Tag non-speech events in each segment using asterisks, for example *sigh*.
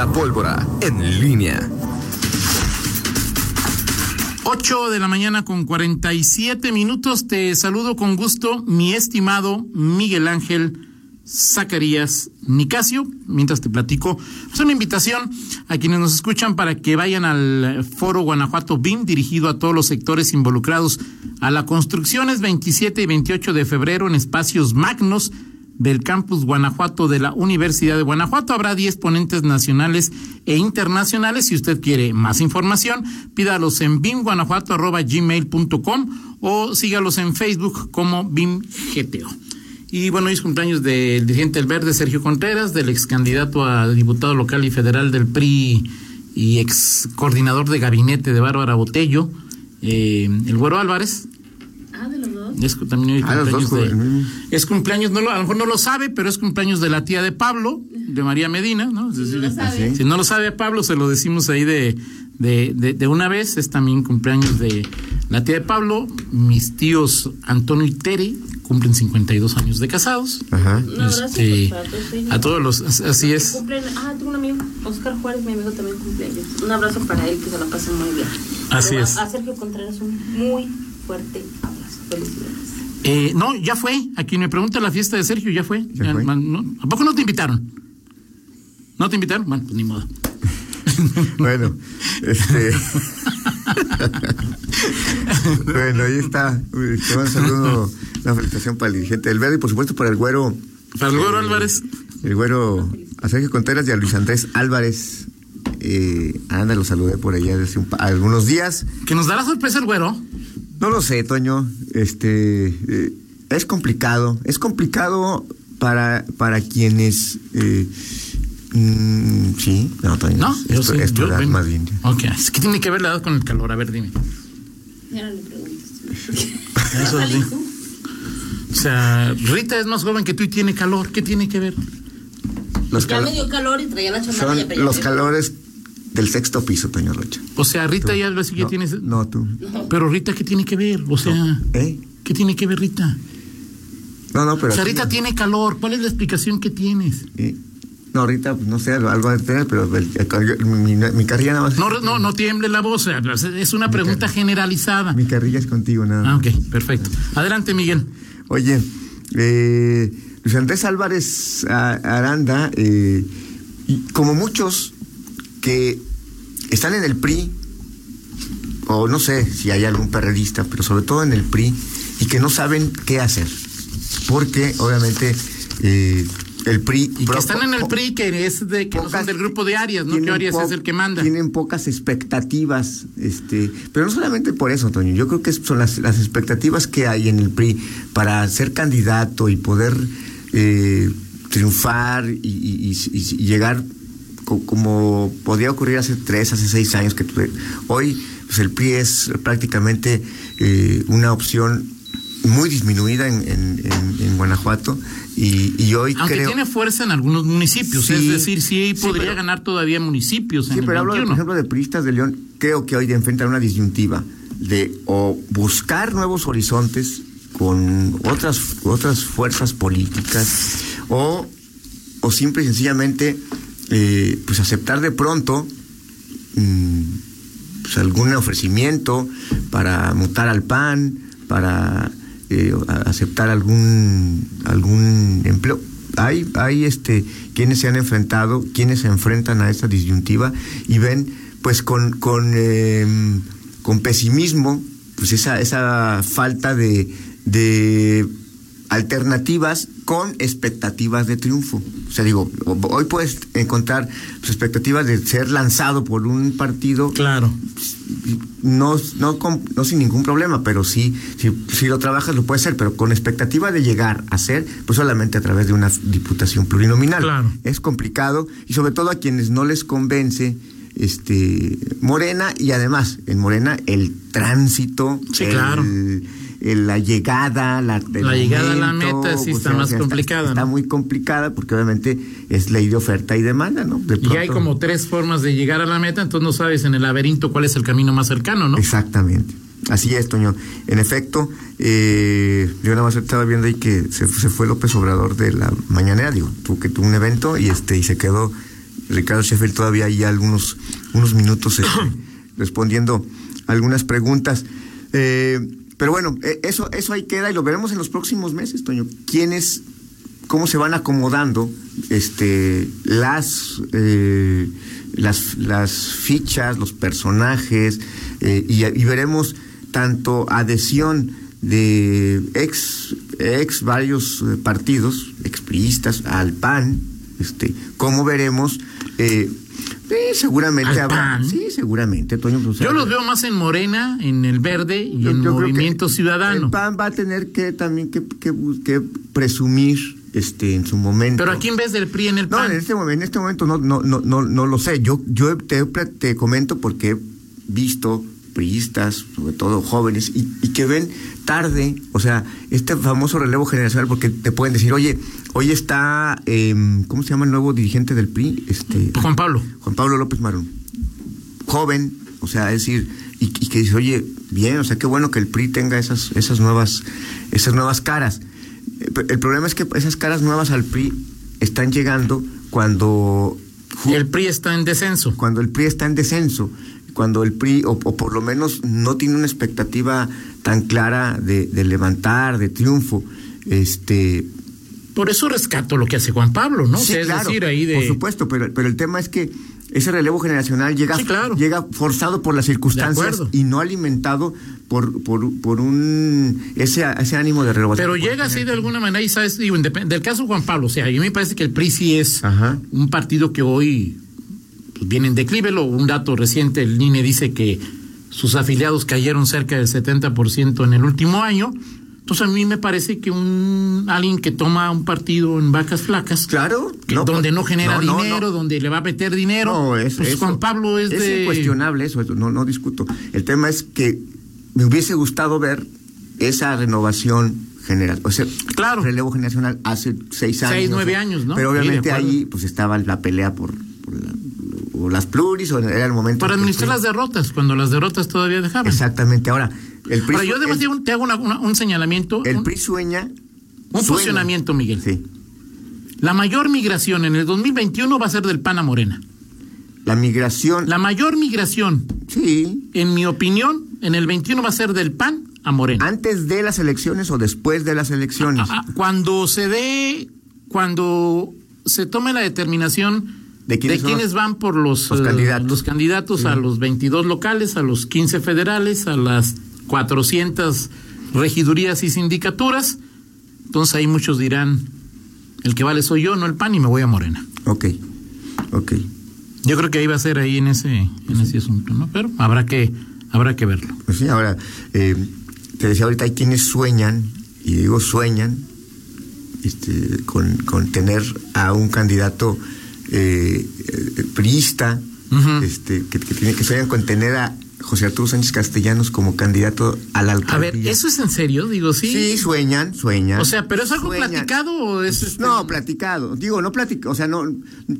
La pólvora en línea. 8 de la mañana con 47 minutos. Te saludo con gusto, mi estimado Miguel Ángel Zacarías Nicasio. Mientras te platico, es una invitación a quienes nos escuchan para que vayan al Foro Guanajuato BIM, dirigido a todos los sectores involucrados a la construcción. Es 27 y 28 de febrero en espacios magnos del campus Guanajuato de la Universidad de Guanajuato. Habrá 10 ponentes nacionales e internacionales. Si usted quiere más información, pídalos en bimguanajuato.gmail.com o sígalos en Facebook como BIMGTO. Y bueno, hoy es cumpleaños del dirigente del Verde, Sergio Contreras, del ex candidato a diputado local y federal del PRI y ex coordinador de gabinete de Bárbara Botello, eh, el Güero Álvarez, Es también hoy Ah, cumpleaños dos, de- es cumpleaños, no lo, a lo mejor no lo sabe, pero es cumpleaños de la tía de Pablo, de María Medina, ¿no? Es Si no decir, lo sabe. si no lo sabe Pablo, se lo decimos ahí de, de, de, de una vez. Es también cumpleaños de la tía de Pablo. Mis tíos Antonio y Tere cumplen 52 años de casados. Ajá. Un abrazo Este, para todos ellos. a todos los, as- así es. Cumplen, ah, tengo un amigo, Oscar Juárez, mi amigo también cumpleaños. Un abrazo para él, que se la pasen muy bien. Así Pero es. A, a Sergio Contreras un muy fuerte abrazo. Felicidades. Eh, no, ya fue. A quien me pregunta la fiesta de Sergio, ya fue. ¿Ya Ya, fue? man, no, ¿A poco no te invitaron? ¿No te invitaron? Bueno, pues ni modo. *laughs* Bueno, este. *laughs* bueno, ahí está. Te un saludo, una felicitación para el dirigente del Verde y por supuesto para el güero. Para el Güero eh, Álvarez. El güero a Sergio Contreras y a Luis Andrés Álvarez. Eh, anda, lo saludé por allá hace un algunos días. Que nos dará sorpresa el Güero. No lo sé, Toño. Este eh, es complicado. Es complicado para para quienes eh, mm, sí, no, Toño. ¿No? Esto, Yo sí, yo da vengo. más bien. Ok. Es que tiene que ver la edad con el calor. A ver, dime. Ya no le preguntes. *laughs* Eso ¿Salí sí. O sea, Rita es más joven que tú y tiene calor. ¿Qué tiene que ver? Los, Ya calo- me dio calor y traía la chamarra son ya los calores del sexto piso, Toño Rocha. O sea, Rita ya lo sí ya no, tienes. No, tú. Pero Rita, ¿qué tiene que ver? O sea, ¿Eh? ¿qué tiene que ver Rita? No, no, pero. O sea, Rita tiene calor. ¿Cuál es la explicación que tienes? Eh, No, Rita, pues, no sé, algo de tener, pero el- el- mi, mi carrilla nada más. No, no, no tiemble la voz. Es una pregunta generalizada. Mi carrilla es contigo, nada Ah, más. ok, perfecto. Adelante, Miguel. Oye, eh, Luis Andrés Álvarez a- Aranda, eh, y como muchos que están en el PRI, o no sé si hay algún perredista, pero sobre todo en el PRI, y que no saben qué hacer. Porque, obviamente, eh, el PRI... Y que están en el PRI, que es de que no son pocas- del grupo de Arias, ¿no? Que Arias es el que manda. Tienen pocas expectativas, este, pero no solamente por eso, Toño. Yo creo que son las, las expectativas que hay en el PRI para ser candidato y poder eh, triunfar y, y- y- y llegar como podía ocurrir hace tres, hace seis años que tuve. Hoy, pues el PRI es prácticamente eh, una opción muy disminuida en, en- en- en Guanajuato y, y hoy Aunque creo tiene fuerza en algunos municipios, Sí. es decir, sí Sí, podría pero- ganar todavía municipios en Sí, el pero hablo, de, por 21. ejemplo, de priistas de León. Creo que hoy enfrentan una disyuntiva de o buscar nuevos horizontes con otras, otras fuerzas políticas o, o simple y sencillamente eh, pues aceptar de pronto mm, pues algún ofrecimiento para mutar al PAN, para eh, aceptar algún algún empleo. Hay, hay este quienes se han enfrentado, quienes se enfrentan a esta disyuntiva y ven pues con, con, eh, con pesimismo pues esa, esa falta de, de alternativas con expectativas de triunfo. O sea, digo, hoy puedes encontrar pues, expectativas de ser lanzado por un partido Claro. no, no, con- no sin ningún problema, pero sí, si, si lo trabajas lo puedes hacer, pero con expectativa de llegar a ser, pues solamente a través de una diputación plurinominal. Claro. Es complicado y sobre todo a quienes no les convence este Morena y además en Morena el tránsito, Sí, el- claro. El- la llegada, la, La llegada a la meta sí está sea, más o sea, complicada, Está, ¿no? muy complicada porque obviamente es ley de oferta y demanda, ¿no? De Y hay como tres formas de llegar a la meta, entonces no sabes en el laberinto cuál es el camino más cercano, ¿no? Exactamente. Así es, Toño. En efecto, eh, yo nada más estaba viendo ahí que se, se fue López Obrador de la mañanera, digo, tuvo que tuvo un evento y este y se quedó Ricardo Sheffield todavía hay algunos unos minutos este, *coughs* respondiendo algunas preguntas. Eh, pero bueno, eh, eso, eso ahí queda y lo veremos en los próximos meses, Toño. ¿Quiénes, cómo se van acomodando este, las, eh, las, las fichas, los personajes, y, y veremos tanto adhesión de ex, ex varios partidos, expriistas, al PAN, este, como veremos eh, seguramente habrá. Sí, seguramente, Toño. Pues, yo los veo más en Morena, en el Verde y en Movimiento Ciudadano. El PAN va a tener que también que, que, presumir este en su momento. Pero aquí en vez del PRI en el PAN. No, en este momento, en este momento no, no, no, no, no lo sé. Yo, yo te, te comento porque he visto priistas, sobre todo jóvenes, y, y, que ven tarde, o sea, este famoso relevo generacional, porque te pueden decir, oye, hoy está, eh, ¿cómo se llama el nuevo dirigente del PRI? Este, Juan Pablo. Juan Pablo López Marón. Joven, o sea, es decir, y, y, que dice, oye, bien, o sea, qué bueno que el PRI tenga esas, esas nuevas, esas nuevas caras. El problema es que esas caras nuevas al PRI están llegando cuando el PRI está en descenso. Cuando el PRI está en descenso cuando el PRI, o, por lo menos no tiene una expectativa tan clara de, levantar, de triunfo, este... Por eso rescato lo que hace Juan Pablo, ¿no? Sí, claro, por supuesto, pero, pero el tema es que ese relevo generacional llega, llega forzado por las circunstancias y no alimentado por, por, por un ese, ese ánimo de renovación. Pero llega así de alguna manera y sabes, digo, del caso Juan Pablo, o sea, a mí me parece que el PRI sí es un partido que hoy pues, viene en declive. Un dato reciente, el INE dice que sus afiliados cayeron cerca del 70% en el último año. Entonces a mí me parece que un alguien que toma un partido en vacas flacas, claro, donde no genera dinero, donde le va a meter dinero, es, pues Juan Pablo es, es incuestionable eso, no no discuto. El tema es que me hubiese gustado ver esa renovación general, o sea, claro. relevo generacional hace seis años, seis nueve años, ¿no? Pero obviamente ahí pues estaba la pelea por, o las pluris, o era el momento. Para administrar las derrotas, cuando las derrotas todavía dejaban. Exactamente. Ahora, el PRI. Pero yo además te hago un señalamiento. El PRI sueña. Un funcionamiento, Miguel. Sí. La mayor migración en el 2021 va a ser del PAN a Morena. La migración. La mayor migración. Sí. En mi opinión, en el 21 va a ser del PAN a Morena. ¿Antes de las elecciones o después de las elecciones? Ah, ah, cuando se dé, cuando se tome la determinación ¿De quiénes, van por los, los candidatos, los candidatos a los 22 locales, a los 15 federales, a las 400 regidurías y sindicaturas? Entonces ahí muchos dirán, el que vale soy yo, no el PAN, y me voy a Morena. Ok, ok. Yo creo que ahí va a ser ahí en ese, en ese asunto, ¿no? Pero habrá que, habrá que verlo. Pues sí, ahora, eh, te decía ahorita, hay quienes sueñan, y digo sueñan, este, con, con tener a un candidato eh, priista, este, que, tiene que se con tener a José Arturo Sánchez Castellanos como candidato a la alcaldía. A ver, ¿eso es en serio? Digo, sí. Sí, sueñan, sueñan. O sea, ¿pero es algo platicado o es...? Este? No, platicado. Digo, no platicado, o sea, no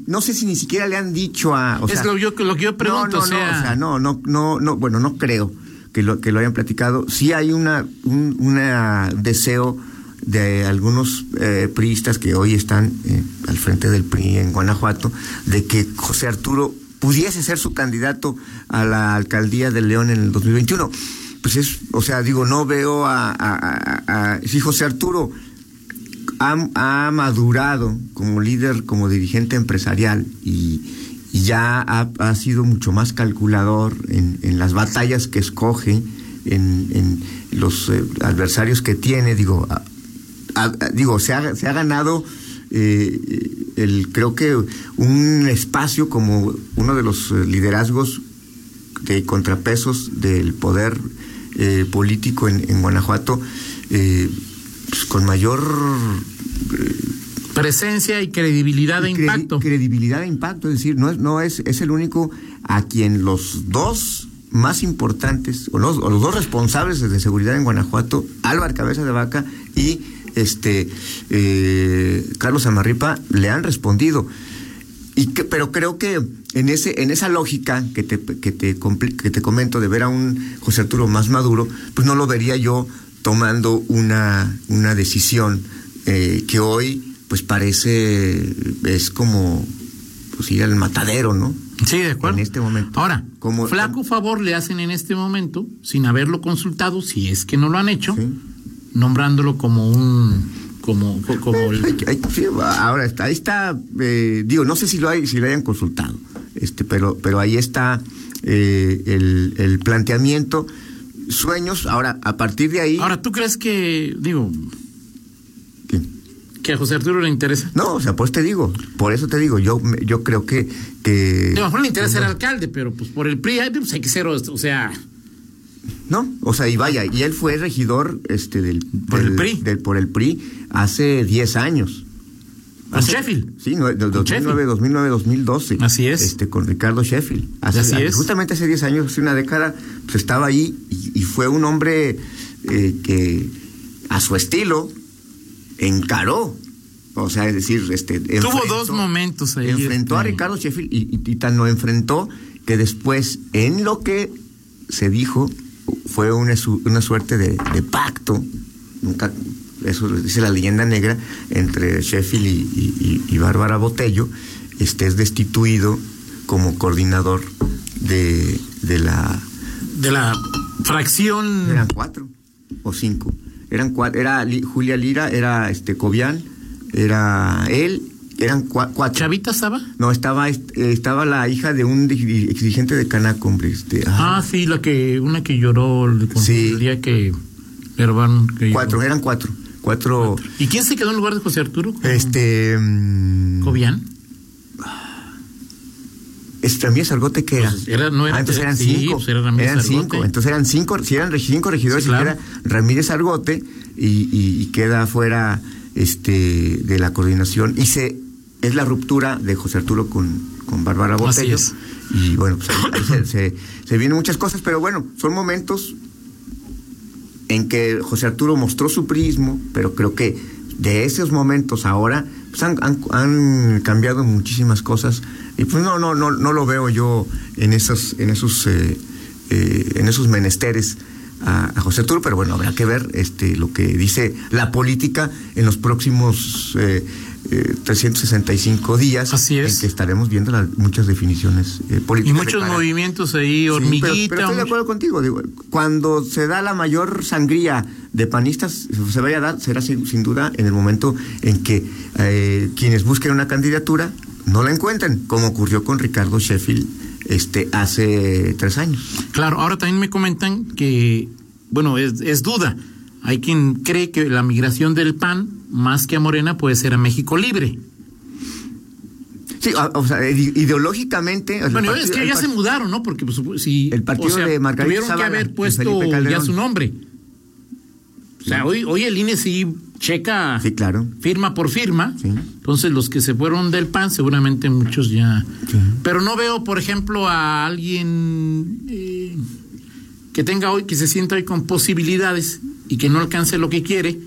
no sé si ni siquiera le han dicho a... es lo, yo, lo que yo pregunto, no, no, o sea... No, o sea, no, no, no, no, bueno, no creo que lo, que lo hayan platicado. Sí hay una, un una deseo de algunos eh, priistas que hoy están eh, al frente del PRI en Guanajuato, de que José Arturo pudiese ser su candidato a la alcaldía de León en el 2021. Pues es, o sea, digo, no veo a, si José Arturo ha, madurado como líder, como dirigente empresarial y, ya ha, sido mucho más calculador en, las batallas que escoge, en, en los eh, adversarios que tiene, digo, digo, se ha, se ha ganado eh, el, creo que un espacio como uno de los eh, liderazgos de contrapesos del poder eh, político en, Guanajuato pues, con mayor presencia y credibilidad de impacto. Credibilidad de impacto, es decir, no es, no es, es el único a quien los dos más importantes, o los, o los dos responsables de seguridad en Guanajuato, Álvaro Cabeza de Vaca y este eh, Carlos Amarripa le han respondido. Y que, pero creo que en ese en esa lógica que te, que te, que te comento de ver a un José Arturo más maduro, pues no lo vería yo tomando una, una decisión eh, que hoy pues parece es como pues ir al matadero, ¿no? Sí, de acuerdo. En este momento. Ahora, Como- flaco favor le hacen en este momento, sin haberlo consultado, si es que no lo han hecho, Sí. Nombrándolo como un, como, co- como el- ahora está, ahí está, eh, digo, no sé si lo hay, si lo hayan consultado, este, pero, pero ahí está eh, el, el planteamiento, sueños, ahora, a partir de ahí, Ahora, ¿tú crees que, digo, ¿qué? que a José Arturo le interesa? no, o sea, pues te digo, por eso te digo, yo, yo creo que, que a lo mejor le interesa ser alcalde, pero pues por el PRI, pues hay que ser, o sea, no, o sea, y vaya, y él fue regidor, este, del, Por el PRI. del- por el PRI hace 10 años. con Hace- Sheffield. Sí, no, de- Con 2009, 2009, 2012. Así es. Este, con Ricardo Sheffield. Hace, Así es. Justamente hace 10 años, hace una década, pues estaba ahí y, y fue un hombre eh, que a su estilo encaró. O sea, es decir, este. Tuvo enfrentó- dos momentos ahí. Enfrentó a este, Ricardo Sheffield y, y- y tan lo enfrentó que después, en lo que se dijo, fue una, una suerte de, de pacto, nunca, eso dice la leyenda negra, entre Sheffield y, y- y- y Bárbara Botello, este es destituido como coordinador de, de la... De la fracción. Eran cuatro o cinco. Eran cuatro, era Li- Julia Lira, era este Cobian, era él, eran cua- cuatro. ¿Chavita estaba? No, estaba, est- eh, estaba la hija de un exigente de Canaco, hombre. Este, ah, Ah, sí, la que, una que lloró el, Sí. el día que que cuatro, lloró. eran cuatro. Cuatro. ¿Y quién se quedó en lugar de José Arturo? Este. mm, Cobian. Este Ramírez Argote, ¿qué era? Pues era- no era- Ah, entonces eran sí, cinco. pues era eran Argote. cinco. Entonces eran cinco, si eran cinco regidores, Sí, y claro. era Ramírez Argote y, y- y queda fuera este, de la coordinación. Y se es la ruptura de José Arturo con, con Bárbara Así Botello. es. Y bueno, pues, ahí se, *coughs* se- se vienen muchas cosas, pero bueno, son momentos en que José Arturo mostró su prismo, pero creo que de esos momentos ahora pues han, han- han cambiado muchísimas cosas y pues no no no no lo veo yo en esos en esos eh, eh, en esos menesteres a, a José Arturo, pero bueno habrá que ver este lo que dice la política en los próximos eh, eh, 365 días Así es. en que estaremos viendo las, muchas definiciones eh, Y políticas. muchos para- movimientos ahí, Sí, pero- estoy de acuerdo contigo. digo, cuando se da la mayor sangría de panistas, se vaya a dar, será sin, sin duda en el momento en que eh, quienes busquen una candidatura no la encuentren, como ocurrió con Ricardo Sheffield este, hace tres años. Claro, ahora también me comentan que, bueno, es, es duda. Hay quien cree que la migración del PAN, más que a Morena, puede ser a México Libre. Sí, o, sea, ide- ideológicamente. Bueno, partido- es que ya se mudaron, ¿no? Porque pues, si, El partido o sea, de Margarita tuvieron que haber puesto ya su nombre. O sea, hoy, hoy el INE sí checa Sí, claro. firma por firma. Sí. Entonces, los que se fueron del PAN, seguramente muchos ya. Sí. Pero no veo, por ejemplo, a alguien eh, que tenga hoy, que se sienta hoy con posibilidades y que no alcance lo que quiere.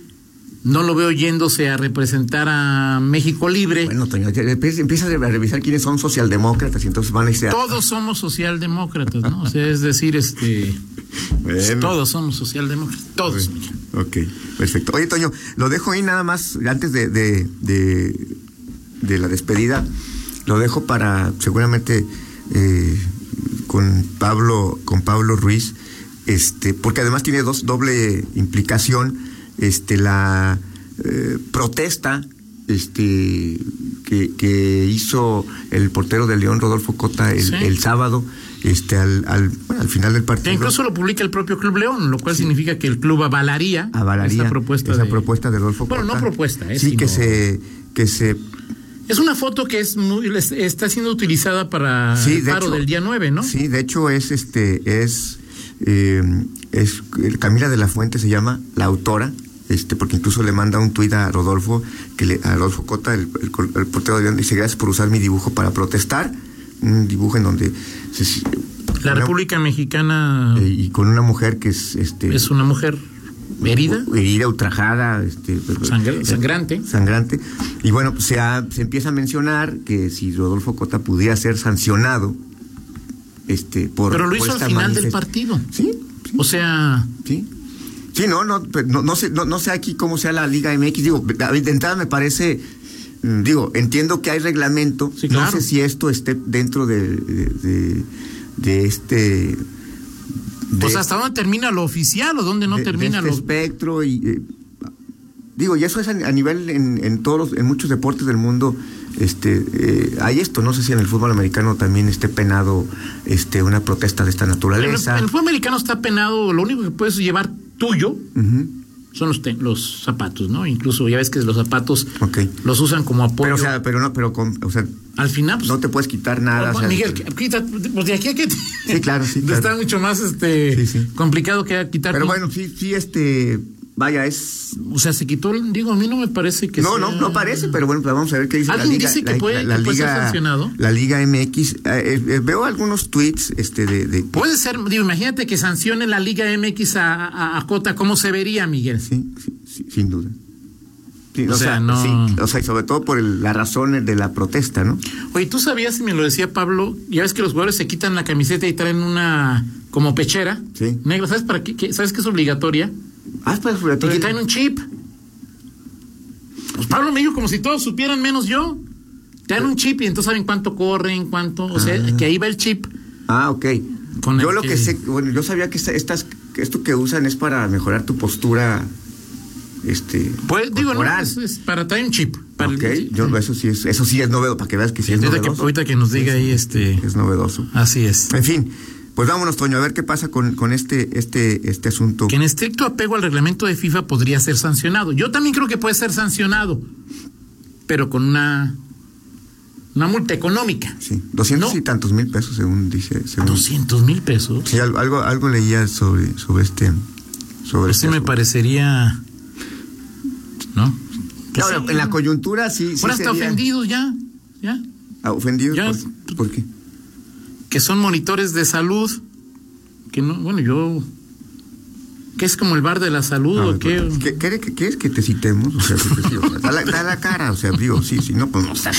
No lo veo yéndose a representar a México Libre. Bueno, Toño, empiezas a revisar quiénes son socialdemócratas y entonces van a a- Todos somos socialdemócratas, ¿no? O sea, es decir, este. Bueno. Todos somos socialdemócratas. Todos. Ok, perfecto. Oye, Toño, lo dejo ahí nada más, antes de, de, de, de la despedida, lo dejo para seguramente eh, con Pablo, con Pablo Ruiz, este, porque además tiene dos doble implicación, este, la eh, protesta este que, que hizo el portero de León Rodolfo Cota el, Sí. el sábado este al, al, al final del Que partido incluso lo publica el propio Club León, lo cual significa que el club avalaría, avalaría esta propuesta esa de, propuesta de Rodolfo Bueno, Cota. no propuesta, eh, sí sino- que se que se Es una foto que es muy, es- está siendo utilizada para sí, el de paro hecho, del día 9, ¿no? Sí, de hecho es este es eh, es el Camila de la Fuente se llama la autora este porque incluso le manda un tuit a Rodolfo que le, a Rodolfo Cota el, el, col- el portero de León dice gracias por usar mi dibujo para protestar un dibujo en donde se- La una- República Mexicana eh, y con una mujer que es este es una mujer herida, herida, ultrajada, este, Sangre- sangrante. sangrante. Y bueno, pues se, ha- se empieza a mencionar que si Rodolfo Cota pudiera ser sancionado, este, por. pero lo por hizo al final del partido. Sí, O sea, sí. Sí, no, no, no, no sé, no, no sé aquí cómo sea la Liga MX. Digo, de entrada me parece mm, digo, entiendo que hay reglamento, Sí, no sé si esto esté dentro de, de, de- de este... Pues hasta dónde termina lo oficial o dónde no termina este lo... espectro y eh, digo y eso es a, a nivel en, en todos los- en muchos deportes del mundo este eh, hay esto no sé si en el fútbol americano también esté penado este una protesta de esta naturaleza en el fútbol americano está penado, lo único que puedes llevar tuyo son los, te- los zapatos, ¿no? Incluso ya ves que los zapatos los usan como apoyo. pero o sea pero no pero con- o sea Al final, pues, no te puedes quitar nada o sea, Miguel, qu- quita, pues de aquí a que Sí, claro, sí, *laughs* claro. Está mucho más este Sí, sí. complicado que quitar. pero bueno sí sí este vaya es O sea, se quitó, el- digo, a mí no me parece que no, sea- no, no parece, pero bueno, pues vamos a ver qué dice la ¿Alguien liga. dice que la, puede- la que puede ser liga, sancionado? La Liga MX. eh, eh, veo algunos tweets este, de, de- Puede ser, digo, imagínate que sancione la Liga MX a, a, a Cota, ¿cómo se vería, Miguel? Sí, sí, sí, sin duda. Sí, O o, sea, sea, no- sí, o sea, y sobre todo por el- las razones de la protesta, ¿no? Oye, ¿tú sabías, y me lo decía Pablo, ya ves que los jugadores se quitan la camiseta y traen una como pechera Sí. negra, ¿sabes para qué? qué- ¿Sabes que es obligatoria? Ah, pues, Y que traen un chip. Pues Pablo me dijo como si todos supieran menos yo. Te dan un chip y entonces saben cuánto corren, cuánto, o sea, que ahí va el chip. Ah, ok. Con yo lo que- que sé, bueno, yo sabía que esta- estas, esto que usan es para mejorar tu postura, este, Pues digo, no, corporal. es, es para traer un chip. Para el- Ok, yo, eso sí es, eso sí es novedoso, para que veas que sí es que, novedoso. ahorita que nos diga ahí este. Es novedoso. Así es. En fin, pues vámonos, Toño, a ver qué pasa con, con este, este, este asunto. Que en estricto apego al reglamento de FIFA podría ser sancionado. Yo también creo que puede ser sancionado, pero con una una multa económica. Sí, doscientos No. y tantos mil pesos, según dice. Según, 200 mil pesos. Sí, algo, algo, leía sobre, sobre este. Sobre Pues este sí me asunto. parecería. ¿No? Sí, en la coyuntura sí. sí Ahora está sería- ofendidos ya. Ya. Ah, ¿Ofendidos? Ya. ¿Por, por qué? Que son monitores de salud. Que no, bueno, yo. Que es como el bar de la salud o ver, qué. ¿qué- ¿Quieres que, te citemos? O sea, porque sí, o sea, da, la, da la cara, o sea, digo, sí, sí, no, pues no, o sea,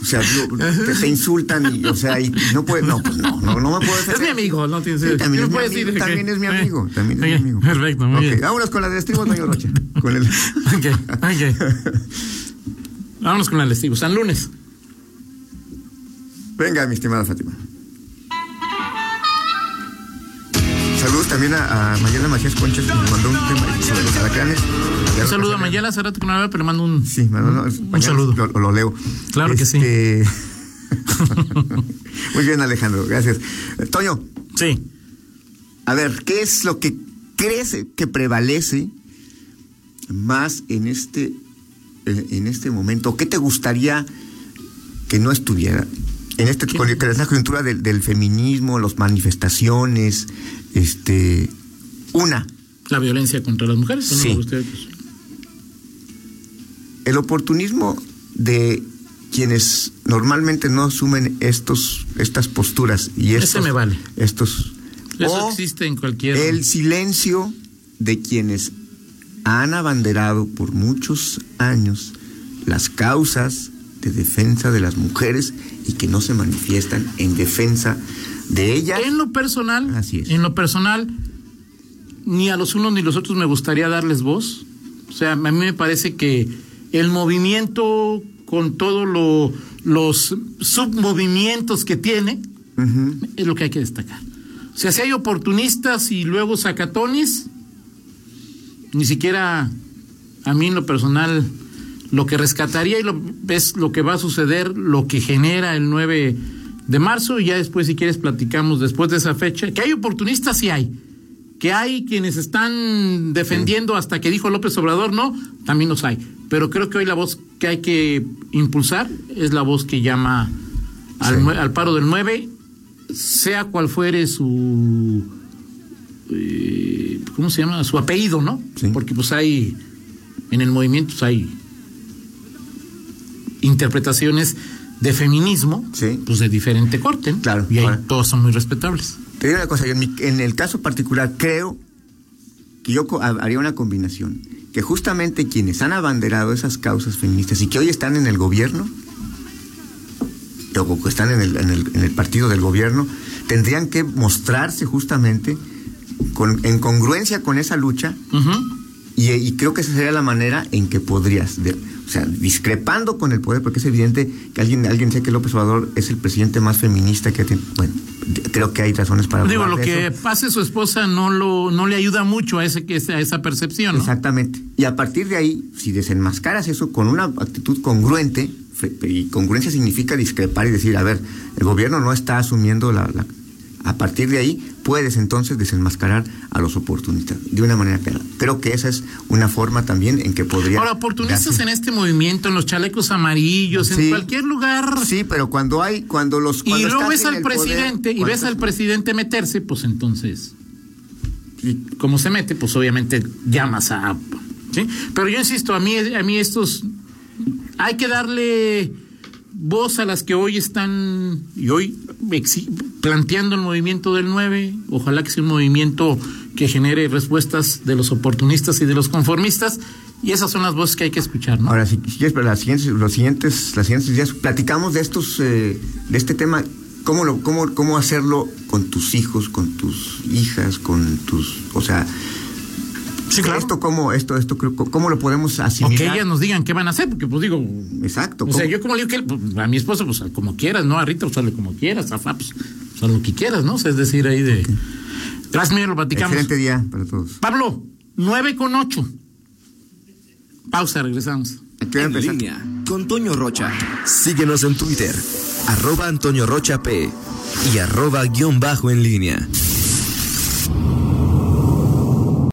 o sea, digo, te, te insultan y, o sea, y no puedes, no, pues no, no, no me puedo Es mi amigo, no tienes Sí, también, ¿qué es mi, puedes amigo, también es mi amigo, también es Ok, mi amigo. Perfecto, muy bien. vámonos con la de estribos, Doña Rocha. Con el... Ok, ok. Vámonos con el lestivo. San Lunes. Venga, mi estimada Fátima. Saludos también a, a Mayela Macías Concha, que nos mandó un tema sobre los alacranes. Un saludo a Mayela, hace rato que no la veo, pero le mando un, Sí, no, no, un saludo. Lo, lo leo. Claro que sí. Este, *laughs* Muy bien, Alejandro, gracias. Toño, Sí. a ver, ¿qué es lo que crees que prevalece más en este, en este momento? ¿Qué te gustaría que no estuviera? En este, con la coyuntura del, del feminismo, las manifestaciones, este, una, La violencia contra las mujeres. ¿no? Sí. El oportunismo de quienes normalmente no asumen estos estas posturas y Ese estos me vale. estos Eso o existe en cualquier. el silencio de quienes han abanderado por muchos años las causas de defensa de las mujeres y que no se manifiestan en defensa de ellas. En lo personal, Así es. en lo personal, ni a los unos ni los otros me gustaría darles voz. O sea, a mí me parece que el movimiento con todos lo, los submovimientos que tiene es lo que hay que destacar. O sea, si hay oportunistas y luego sacatones, ni siquiera a mí en lo personal lo que rescataría y lo, es lo que va a suceder, lo que genera el 9 de marzo y ya después si quieres platicamos después de esa fecha, que hay oportunistas sí hay, que hay quienes están defendiendo hasta que dijo López Obrador no, también los hay, pero creo que hoy la voz que hay que impulsar es la voz que llama al, Sí. nue- al paro del 9, sea cual fuere su eh, ¿cómo se llama? su apellido, ¿no? Sí. Porque pues hay en el movimiento pues, hay interpretaciones de feminismo Sí. pues de diferente corte, ¿no? Claro. Y ahí todos son muy respetables. Te digo una cosa, yo en, mi- en el caso particular creo que yo haría una combinación, que justamente quienes han abanderado esas causas feministas y que hoy están en el gobierno, o que están en el, en el- en el partido del gobierno, tendrían que mostrarse justamente con- en congruencia con esa lucha y, y creo que esa sería la manera en que podrías. de- o sea, discrepando con el poder, porque es evidente que alguien, alguien sé que López Obrador es el presidente más feminista que ha tenido. Bueno, creo que hay razones para Digo, lo que eso. pase su esposa no lo no le ayuda mucho a ese que a esa percepción, ¿no? Exactamente. Y a partir de ahí, si desenmascaras eso con una actitud congruente, y congruencia significa discrepar y decir, a ver, el gobierno no está asumiendo la... la- a partir de ahí puedes entonces desenmascarar a los oportunistas de una manera clara. Creo que esa es una forma también en que podría... Ahora, oportunistas darse- en este movimiento, en los chalecos amarillos, en cualquier lugar. Sí, pero cuando hay, cuando los... y cuando luego estás ves al poder, presidente y ves estás- al presidente meterse, pues entonces, y como se mete, pues obviamente llamas a, ¿sí? Pero yo insisto, a mí, a mí estos, hay que darle voz a las que hoy están y hoy planteando el movimiento del 9, ojalá que sea un movimiento que genere respuestas de los oportunistas y de los conformistas, y esas son las voces que hay que escuchar, ¿no? Ahora, si quieres, pero las siguientes, los siguientes, las siguientes días platicamos de estos, eh, de este tema, cómo lo, cómo, cómo hacerlo con tus hijos, con tus hijas, con tus, o sea, Sí, claro. esto cómo, esto, esto, cómo lo podemos o asimilar. que ellas nos digan qué van a hacer, porque pues digo, Exacto. O sea, yo como le digo que pues, a mi esposa, pues como quieras, ¿no? A Rita, pues hazle como quieras, a Fa, pues, pues, haz lo que quieras, ¿no? O sea, es decir, ahí de. Gracias, Miguel, lo platicamos. Excelente día para todos. Pablo, 9 con 8. Pausa, regresamos. En empezar. línea con Toño Rocha. Síguenos en Twitter, arroba Antonio Rocha P y arroba guion bajo en línea.